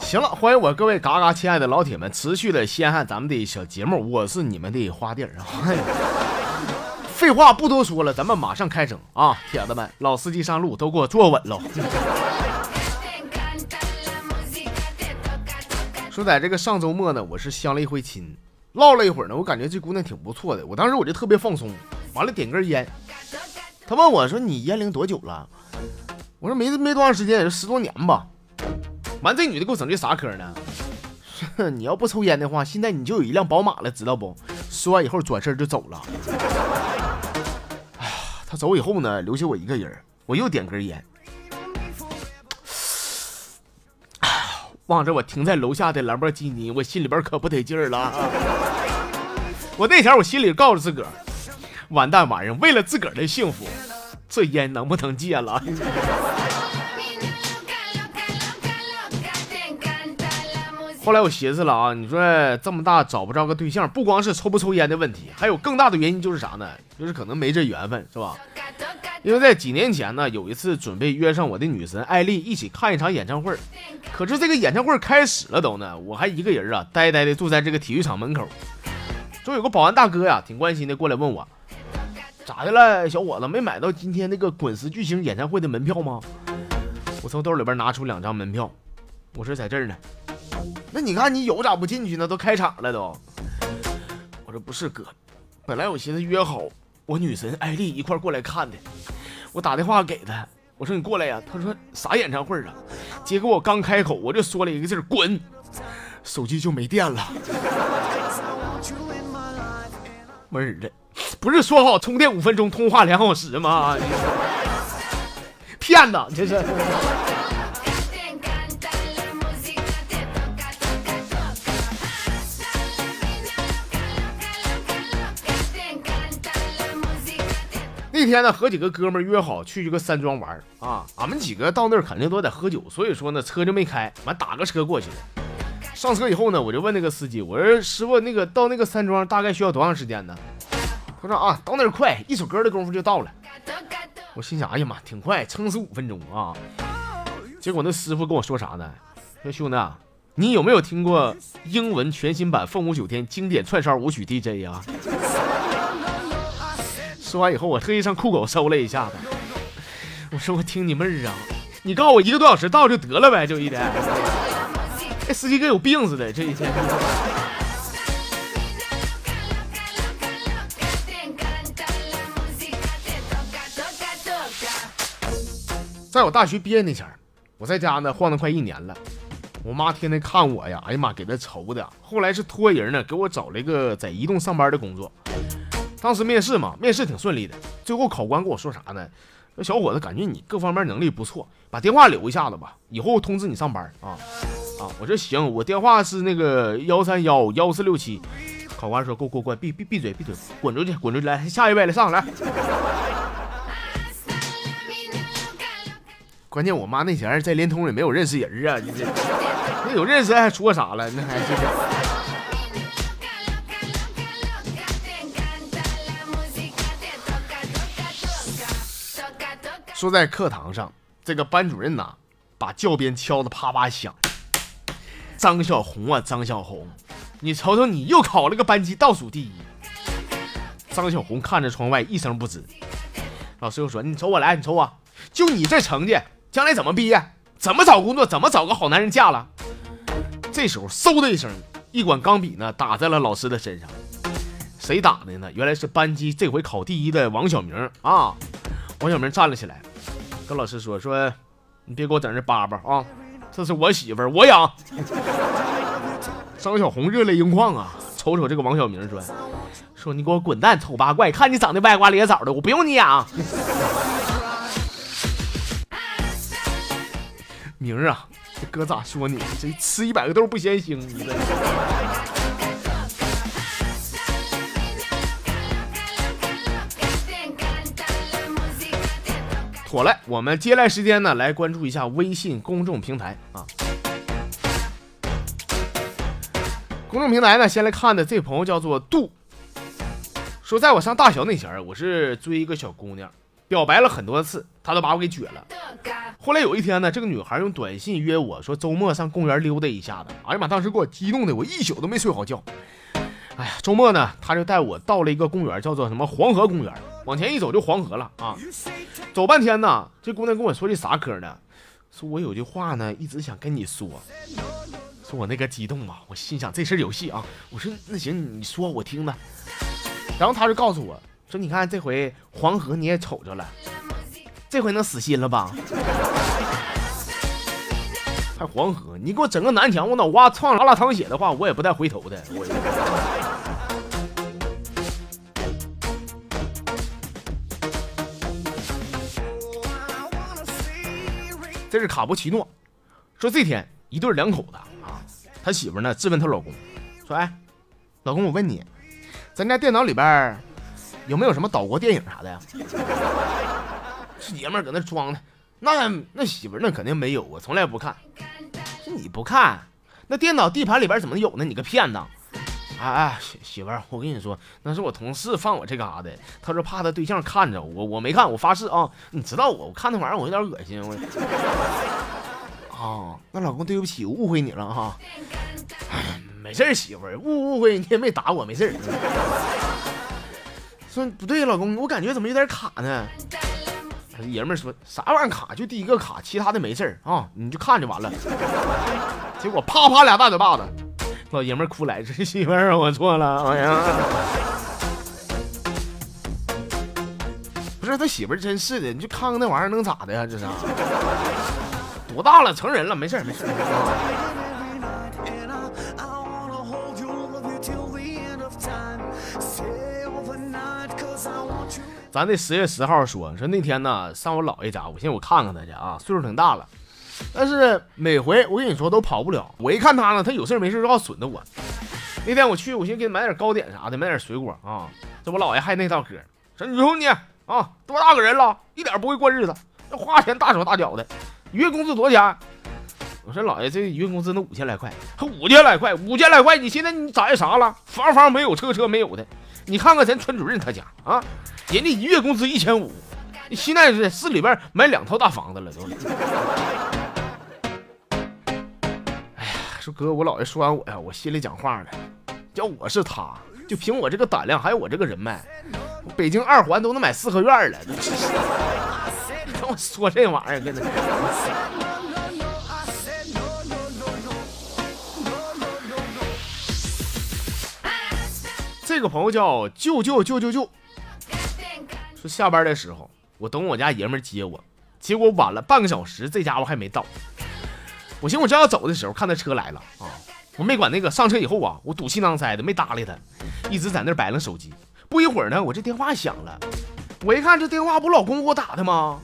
行了，欢迎我各位嘎嘎亲爱的老铁们，持续的稀罕咱们的小节目，我是你们的花弟儿。废话不多说了，咱们马上开整啊，铁子们，老司机上路都给我坐稳喽。说在这个上周末呢，我是相了一回亲，唠了一会儿呢，我感觉这姑娘挺不错的，我当时我就特别放松，完了点根烟，他问我说你烟龄多久了？我说没没多长时间，也就十多年吧。完，这女的给我整这啥嗑呢？你要不抽烟的话，现在你就有一辆宝马了，知道不？说完以后转身就走了。哎，他走以后呢，留下我一个人，我又点根烟。望着我停在楼下的兰博基尼，我心里边可不得劲儿了。我那前我心里告诉自个儿，完蛋玩意儿，为了自个儿的幸福，这烟能不能戒了？后来我寻思了啊，你说这么大找不着个对象，不光是抽不抽烟的问题，还有更大的原因就是啥呢？就是可能没这缘分，是吧？因为在几年前呢，有一次准备约上我的女神艾丽一起看一场演唱会，可是这个演唱会开始了都呢，我还一个人啊，呆呆的坐在这个体育场门口。就有个保安大哥呀，挺关心的过来问我，咋的了，小伙子没买到今天那个滚石巨星演唱会的门票吗？我从兜里边拿出两张门票，我说在这儿呢。那你看你有咋不进去呢？都开场了都。我说不是哥，本来我寻思约好我女神艾丽一块过来看的，我打电话给她，我说你过来呀。她说啥演唱会啊？结果我刚开口，我就说了一个字滚，手机就没电了。闷儿的，不是说好充电五分钟，通话两小时吗？骗子，这是。那天呢，和几个哥们约好去一个山庄玩啊，俺们几个到那儿肯定都得喝酒，所以说呢，车就没开，完打个车过去了。上车以后呢，我就问那个司机，我说师傅，那个到那个山庄大概需要多长时间呢？他说啊，到那儿快，一首歌的功夫就到了。我心想，哎呀妈，挺快，撑死五分钟啊。结果那师傅跟我说啥呢？说兄弟，你有没有听过英文全新版《凤舞九天》经典串烧舞曲 DJ 呀？说完以后，我特意上酷狗搜了一下子。我说我听你妹儿啊！你告诉我一个多小时到就得了呗，就一天。这司机跟有病似的，这一天。在我大学毕业那前儿，我在家呢晃荡快一年了。我妈天天看我呀，哎呀妈，给她愁的。后来是托人呢，给我找了一个在移动上班的工作。当时面试嘛，面试挺顺利的。最后考官跟我说啥呢？那小伙子，感觉你各方面能力不错，把电话留一下子吧，以后通知你上班啊啊！我说行，我电话是那个幺三幺幺四六七。考官说：过过关，闭闭闭嘴闭嘴，滚出去滚出去！来下一位来上来。关键我妈那前在联通也没有认识人啊，你这那有认识还说啥了？那还是。说在课堂上，这个班主任呐，把教鞭敲得啪啪响。张小红啊，张小红，你瞅瞅，你又考了个班级倒数第一。张小红看着窗外，一声不吱。老师又说：“你瞅我来，你瞅我，就你这成绩，将来怎么毕业？怎么找工作？怎么找个好男人嫁了？”这时候，嗖的一声，一管钢笔呢打在了老师的身上。谁打的呢？原来是班级这回考第一的王小明啊。王小明站了起来。跟老师说说，你别给我整这叭叭啊！这是我媳妇儿，我养。张小红热泪盈眶啊，瞅瞅这个王小明说：“说你给我滚蛋，丑八怪！看你长得歪瓜裂枣的，我不用你养。”明儿啊，这哥咋说你？这吃一百个豆不嫌腥，你这。妥了，我们接下来时间呢，来关注一下微信公众平台啊。公众平台呢，先来看的这朋友叫做杜，说在我上大学那前儿，我是追一个小姑娘，表白了很多次，他都把我给撅了。后来有一天呢，这个女孩用短信约我说周末上公园溜达一下子。哎呀妈，当时给我激动的，我一宿都没睡好觉。哎呀，周末呢，他就带我到了一个公园，叫做什么黄河公园。往前一走就黄河了啊。走半天呢，这姑娘跟我说句啥嗑呢？说我有句话呢，一直想跟你说。说我那个激动啊，我心想这事有戏啊。我说那行，你说我听着。然后他就告诉我说：“你看这回黄河你也瞅着了，这回能死心了吧？还黄河，你给我整个南墙，我脑瓜撞拉拉淌血的话，我也不带回头的。”我。这是卡布奇诺说，这天一对两口子啊，他媳妇呢质问他老公说：“哎，老公，我问你。”咱家电脑里边有没有什么岛国电影啥的呀？这爷们儿搁那装的，那那媳妇儿那肯定没有啊，从来不看。这你不看，那电脑地盘里边怎么有呢？你个骗子！哎哎，媳媳妇儿，我跟你说，那是我同事放我这嘎的，他说怕他对象看着我，我没看，我发誓啊！你知道我，我看那玩意儿我有点恶心。我 啊，那老公对不起，误会你了哈。没事媳妇儿误误会你也没打我，没事说不对，老公，我感觉怎么有点卡呢？爷们说啥玩意儿卡？就第一个卡，其他的没事啊，你就看就完了。结果啪啪俩大嘴巴子，老爷们哭来，这媳妇儿我错了，哎呀！不是他媳妇儿真是的，你就看看那玩意儿能咋的呀？这是多大了？成人了，没事没事。咱这十月十号说说那天呢，上我姥爷家，我寻思我看看他去啊，岁数挺大了，但是每回我跟你说都跑不了。我一看他呢，他有事没事就要损的我。那天我去，我寻思给他买点糕点啥的，买点水果啊。这我姥爷还那套嗑，说你说你啊，多大个人了，一点不会过日子，那花钱大手大脚的，月工资多少钱？我说姥爷，这月工资那五千来块，还五千来块，五千来块，你现在你攒啥了？房房没有，车车没有的。你看看咱村主任他家啊，人家一月工资一千五，现在在市里边买两套大房子了都。哎呀，说哥，我姥爷说完我呀，我心里讲话了，要我是他，就凭我这个胆量，还有我这个人脉，北京二环都能买四合院了。你跟我说这玩意儿，跟着。这个朋友叫舅舅舅舅舅，说下班的时候我等我家爷们接我，结果晚了半个小时，这家伙还没到。我寻思我正要走的时候，看他车来了啊，我没管那个，上车以后啊，我赌气囊塞的没搭理他，一直在那摆弄手机。不一会儿呢，我这电话响了，我一看这电话不老公给我打的吗？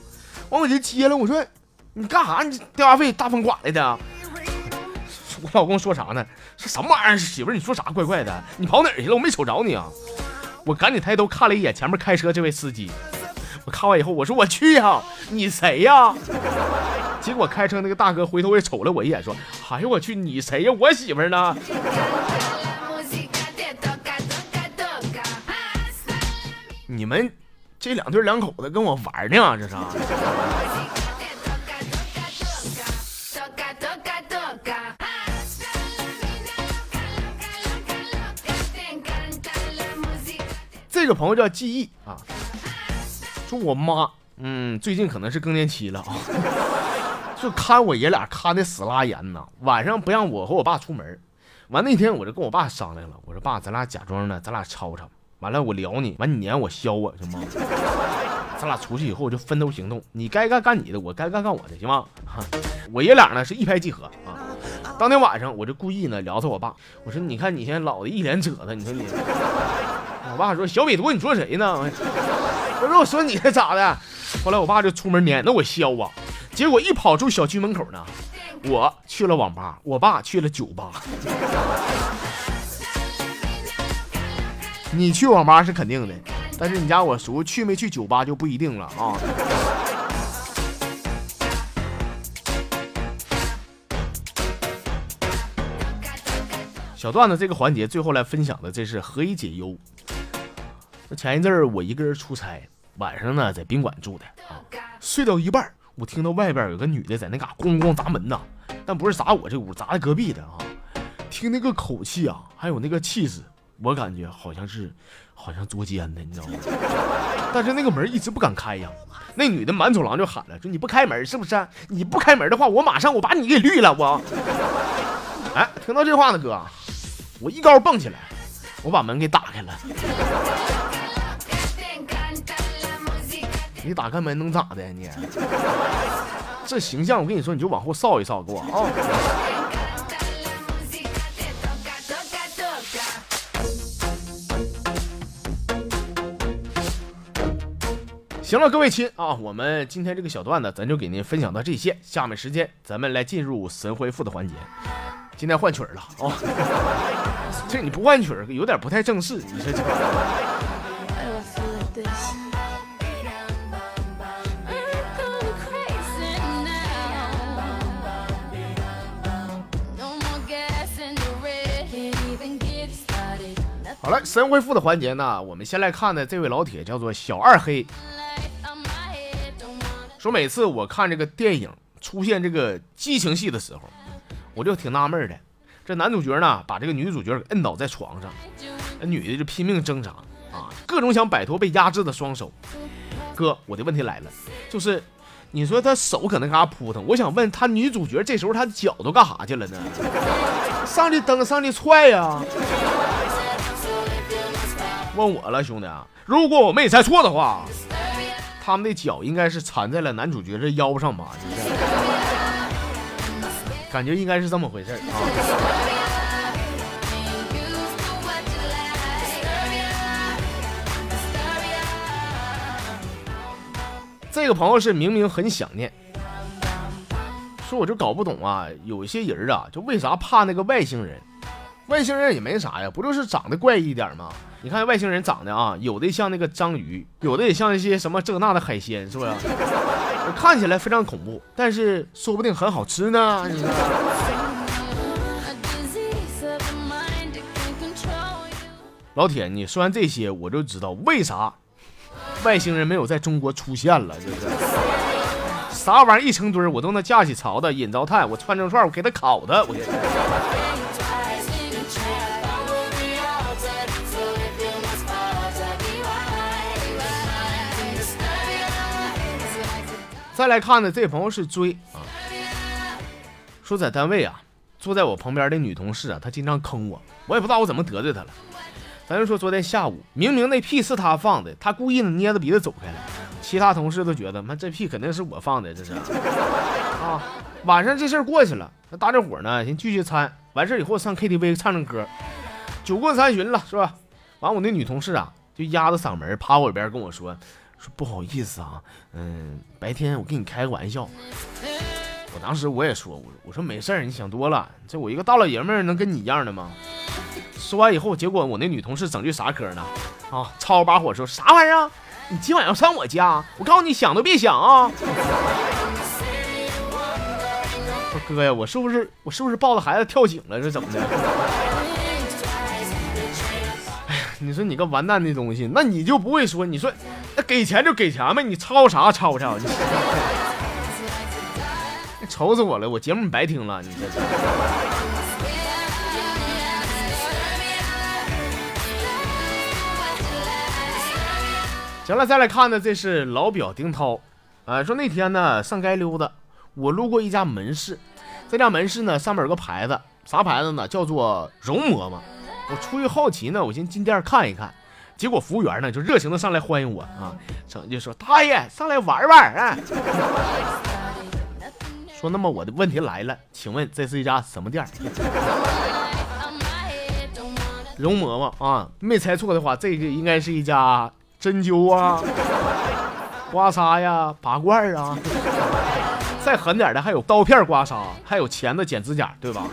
完我就接了，我说你干啥？你电话费大风刮来的？我老公说啥呢？说什么玩意儿？媳妇儿，你说啥怪怪的？你跑哪儿去了？我没瞅着你啊！我赶紧抬头看了一眼前面开车这位司机。我看完以后，我说我去呀，你谁呀？结果开车那个大哥回头也瞅了我一眼，说：“哎呦我去，你谁呀？我媳妇儿呢？”你们这两对两口子跟我玩呢？这是？这个朋友叫记忆啊，说我妈，嗯，最近可能是更年期了啊，就看我爷俩看的死拉严呐，晚上不让我和我爸出门。完那天我就跟我爸商量了，我说爸，咱俩假装呢，咱俩吵吵，完了我撩你，完你撵我削我，行吗？咱俩出去以后就分头行动，你该干干你的，我该干干我的，行吗？我爷俩呢是一拍即合啊。当天晚上我就故意呢聊他我爸，我说你看你现在老的一脸褶子，你说你。我爸说：“小美图，你说谁呢？” 我说：“我说你咋的？”后来我爸就出门撵，那我削啊。结果一跑出小区门口呢，我去了网吧，我爸去了酒吧。你去网吧是肯定的，但是你家我叔去没去酒吧就不一定了啊。小段子这个环节最后来分享的，这是何以解忧。那前一阵儿我一个人出差，晚上呢在宾馆住的啊，睡到一半，我听到外边有个女的在那嘎咣咣砸门呐，但不是砸我这屋，砸的隔壁的啊。听那个口气啊，还有那个气势，我感觉好像是好像捉奸的，你知道吗？但是那个门一直不敢开呀。那女的满走廊就喊了，说你不开门是不是？你不开门的话，我马上我把你给绿了我。哎，听到这话呢，哥，我一高蹦起来，我把门给打开了。你打开门能咋的？你这形象，我跟你说，你就往后扫一扫，给我啊！行了，各位亲啊，我们今天这个小段子，咱就给您分享到这些。下面时间，咱们来进入神回复的环节。今天换曲儿了啊！这你不换曲儿，有点不太正式。你说这。好了，神回复的环节呢，我们先来看的这位老铁叫做小二黑，说每次我看这个电影出现这个激情戏的时候，我就挺纳闷的，这男主角呢把这个女主角给摁倒在床上，那女的就拼命挣扎啊，各种想摆脱被压制的双手。哥，我的问题来了，就是你说他手搁那嘎扑腾，我想问他女主角这时候他脚都干啥去了呢？上去蹬，上去踹呀！问我了，兄弟！如果我没猜错的话，他们的脚应该是缠在了男主角的腰上吧？感觉应该是这么回事啊。这个朋友是明明很想念，说我就搞不懂啊，有些人啊，就为啥怕那个外星人？外星人也没啥呀，不就是长得怪异一点吗？你看外星人长得啊，有的像那个章鱼，有的也像一些什么这那的海鲜，是不是？看起来非常恐怖，但是说不定很好吃呢。老铁，你说完这些，我就知道为啥外星人没有在中国出现了，就是啥玩意儿一成堆儿我都能架起槽的，引着炭，我串成串，我给他烤的，我。再来看呢，这朋友是追啊，说在单位啊，坐在我旁边的女同事啊，她经常坑我，我也不知道我怎么得罪她了。咱就说昨天下午，明明那屁是她放的，她故意的捏着鼻子走开了，其他同事都觉得，妈这屁肯定是我放的，这是 啊。晚上这事儿过去了，那大家伙呢先聚聚餐，完事以后上 KTV 唱唱歌，酒过三巡了，是吧？完我那女同事啊，就压着嗓门趴我耳边跟我说。说不好意思啊，嗯，白天我跟你开个玩笑。我当时我也说，我我说没事儿，你想多了。这我一个大老爷们儿能跟你一样的吗？说完以后，结果我那女同事整句啥嗑呢？啊，超把火说啥玩意儿？你今晚要上我家？我告诉你，想都别想啊！我哥呀，我是不是我是不是抱着孩子跳井了？这怎么的？哎呀，你说你个完蛋的东西，那你就不会说？你说。那给钱就给钱呗，你吵啥吵吵？你 愁死我了，我节目白听了，你这。行了，再来看呢，这是老表丁涛，啊，说那天呢上街溜达，我路过一家门市，这家门市呢上面有个牌子，啥牌子呢？叫做容嬷嬷。我出于好奇呢，我先进店看一看。结果服务员呢就热情的上来欢迎我啊，整就说大爷上来玩玩啊。说那么我的问题来了，请问这是一家什么店？容嬷嬷啊，没猜错的话，这个应该是一家针灸啊、刮痧呀、拔罐啊。再狠点的还有刀片刮痧，还有钳子剪指甲，对吧？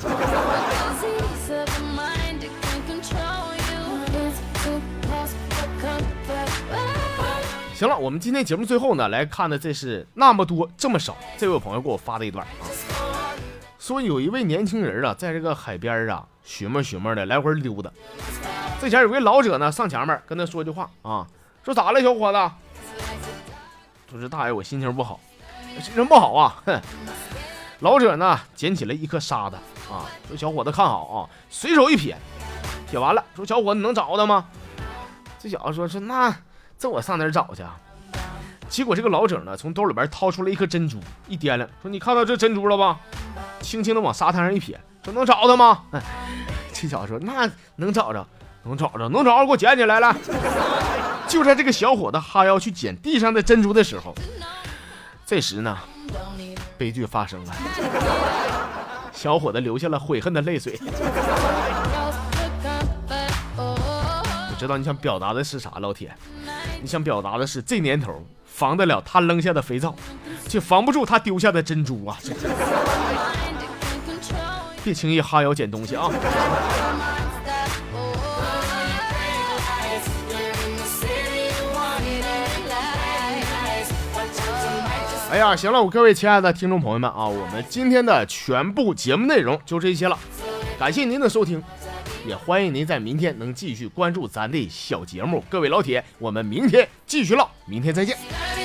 行了，我们今天节目最后呢，来看的这是那么多这么少。这位朋友给我发的一段啊，说有一位年轻人啊，在这个海边啊，寻摸寻摸的来回溜达。这前有位老者呢，上前面跟他说句话啊，说咋了，小伙子？说是大爷，我心情不好，心情不好啊，哼。老者呢，捡起了一颗沙子啊，说小伙子看好啊，随手一撇，撇完了，说小伙子你能找的吗？这小子说是那这我上哪儿找去？结果这个老者呢，从兜里边掏出了一颗珍珠，一掂量，说你看到这珍珠了吧？轻轻的往沙滩上一撇，说能找到吗？这小子说那能找着，能找着，能找着，给我捡起来了。就在这个小伙子哈腰去捡地上的珍珠的时候，这时呢，悲剧发生了，小伙子流下了悔恨的泪水。我知道你想表达的是啥，老铁，你想表达的是这年头防得了他扔下的肥皂，却防不住他丢下的珍珠啊！别轻易哈腰捡东西啊！哎呀，行了，我各位亲爱的听众朋友们啊，我们今天的全部节目内容就这些了，感谢您的收听，也欢迎您在明天能继续关注咱的小节目。各位老铁，我们明天继续唠，明天再见。